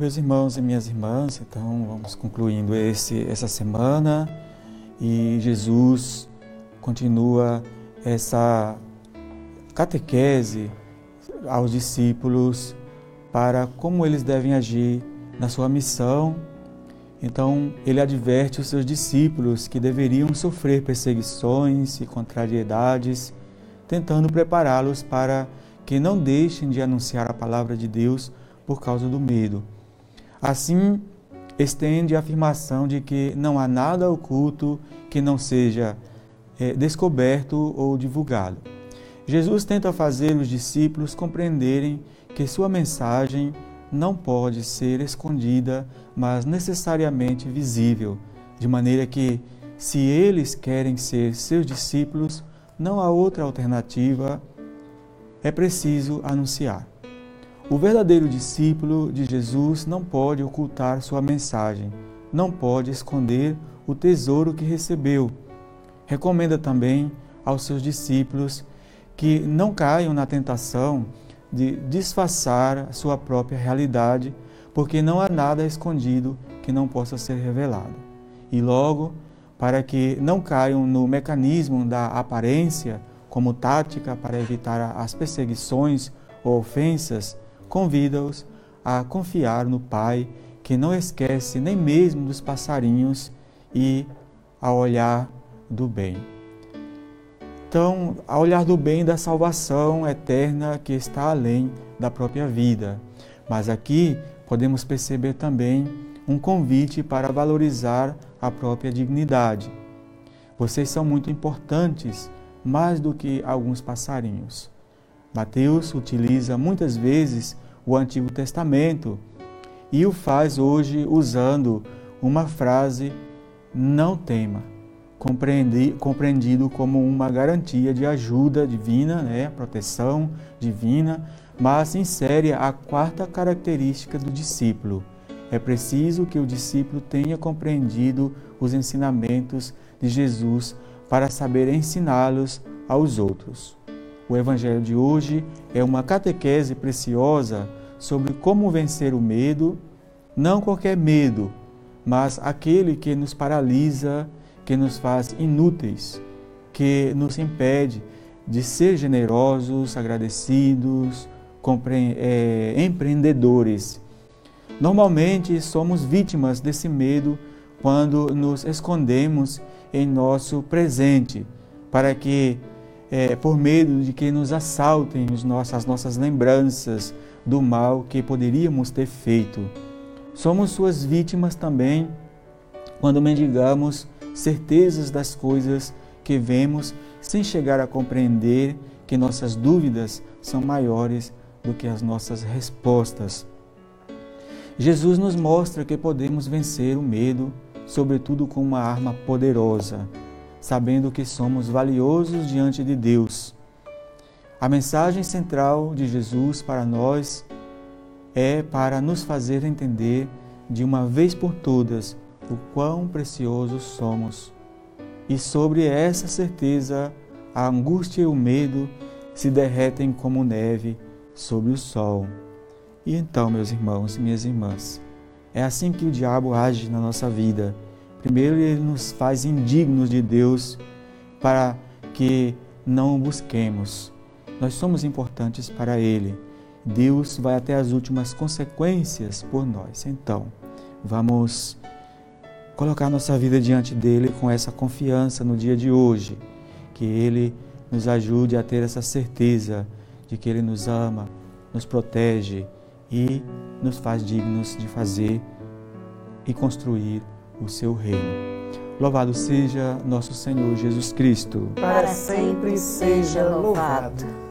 Meus irmãos e minhas irmãs, então vamos concluindo esse, essa semana e Jesus continua essa catequese aos discípulos para como eles devem agir na sua missão. Então, ele adverte os seus discípulos que deveriam sofrer perseguições e contrariedades, tentando prepará-los para que não deixem de anunciar a palavra de Deus por causa do medo. Assim, estende a afirmação de que não há nada oculto que não seja é, descoberto ou divulgado. Jesus tenta fazer os discípulos compreenderem que sua mensagem não pode ser escondida, mas necessariamente visível, de maneira que, se eles querem ser seus discípulos, não há outra alternativa, é preciso anunciar. O verdadeiro discípulo de Jesus não pode ocultar sua mensagem, não pode esconder o tesouro que recebeu. Recomenda também aos seus discípulos que não caiam na tentação de disfarçar sua própria realidade, porque não há nada escondido que não possa ser revelado. E logo, para que não caiam no mecanismo da aparência como tática para evitar as perseguições ou ofensas, convida-os a confiar no Pai, que não esquece nem mesmo dos passarinhos e a olhar do bem. Então, a olhar do bem da salvação eterna que está além da própria vida. Mas aqui podemos perceber também um convite para valorizar a própria dignidade. Vocês são muito importantes, mais do que alguns passarinhos. Mateus utiliza muitas vezes o Antigo Testamento e o faz hoje usando uma frase: não tema, compreendido como uma garantia de ajuda divina, né, proteção divina, mas insere a quarta característica do discípulo. É preciso que o discípulo tenha compreendido os ensinamentos de Jesus para saber ensiná-los aos outros. O Evangelho de hoje é uma catequese preciosa sobre como vencer o medo, não qualquer medo, mas aquele que nos paralisa, que nos faz inúteis, que nos impede de ser generosos, agradecidos, é, empreendedores. Normalmente somos vítimas desse medo quando nos escondemos em nosso presente, para que é, por medo de que nos assaltem as nossas lembranças do mal que poderíamos ter feito. Somos suas vítimas também quando mendigamos certezas das coisas que vemos sem chegar a compreender que nossas dúvidas são maiores do que as nossas respostas. Jesus nos mostra que podemos vencer o medo, sobretudo com uma arma poderosa, sabendo que somos valiosos diante de Deus. A mensagem central de Jesus para nós é para nos fazer entender de uma vez por todas o quão preciosos somos. E sobre essa certeza, a angústia e o medo se derretem como neve sobre o sol. E então, meus irmãos e minhas irmãs, é assim que o diabo age na nossa vida Primeiro, ele nos faz indignos de Deus para que não o busquemos. Nós somos importantes para Ele. Deus vai até as últimas consequências por nós. Então, vamos colocar nossa vida diante dele com essa confiança no dia de hoje. Que Ele nos ajude a ter essa certeza de que Ele nos ama, nos protege e nos faz dignos de fazer e construir o seu reino. Louvado seja nosso Senhor Jesus Cristo. Para sempre seja louvado.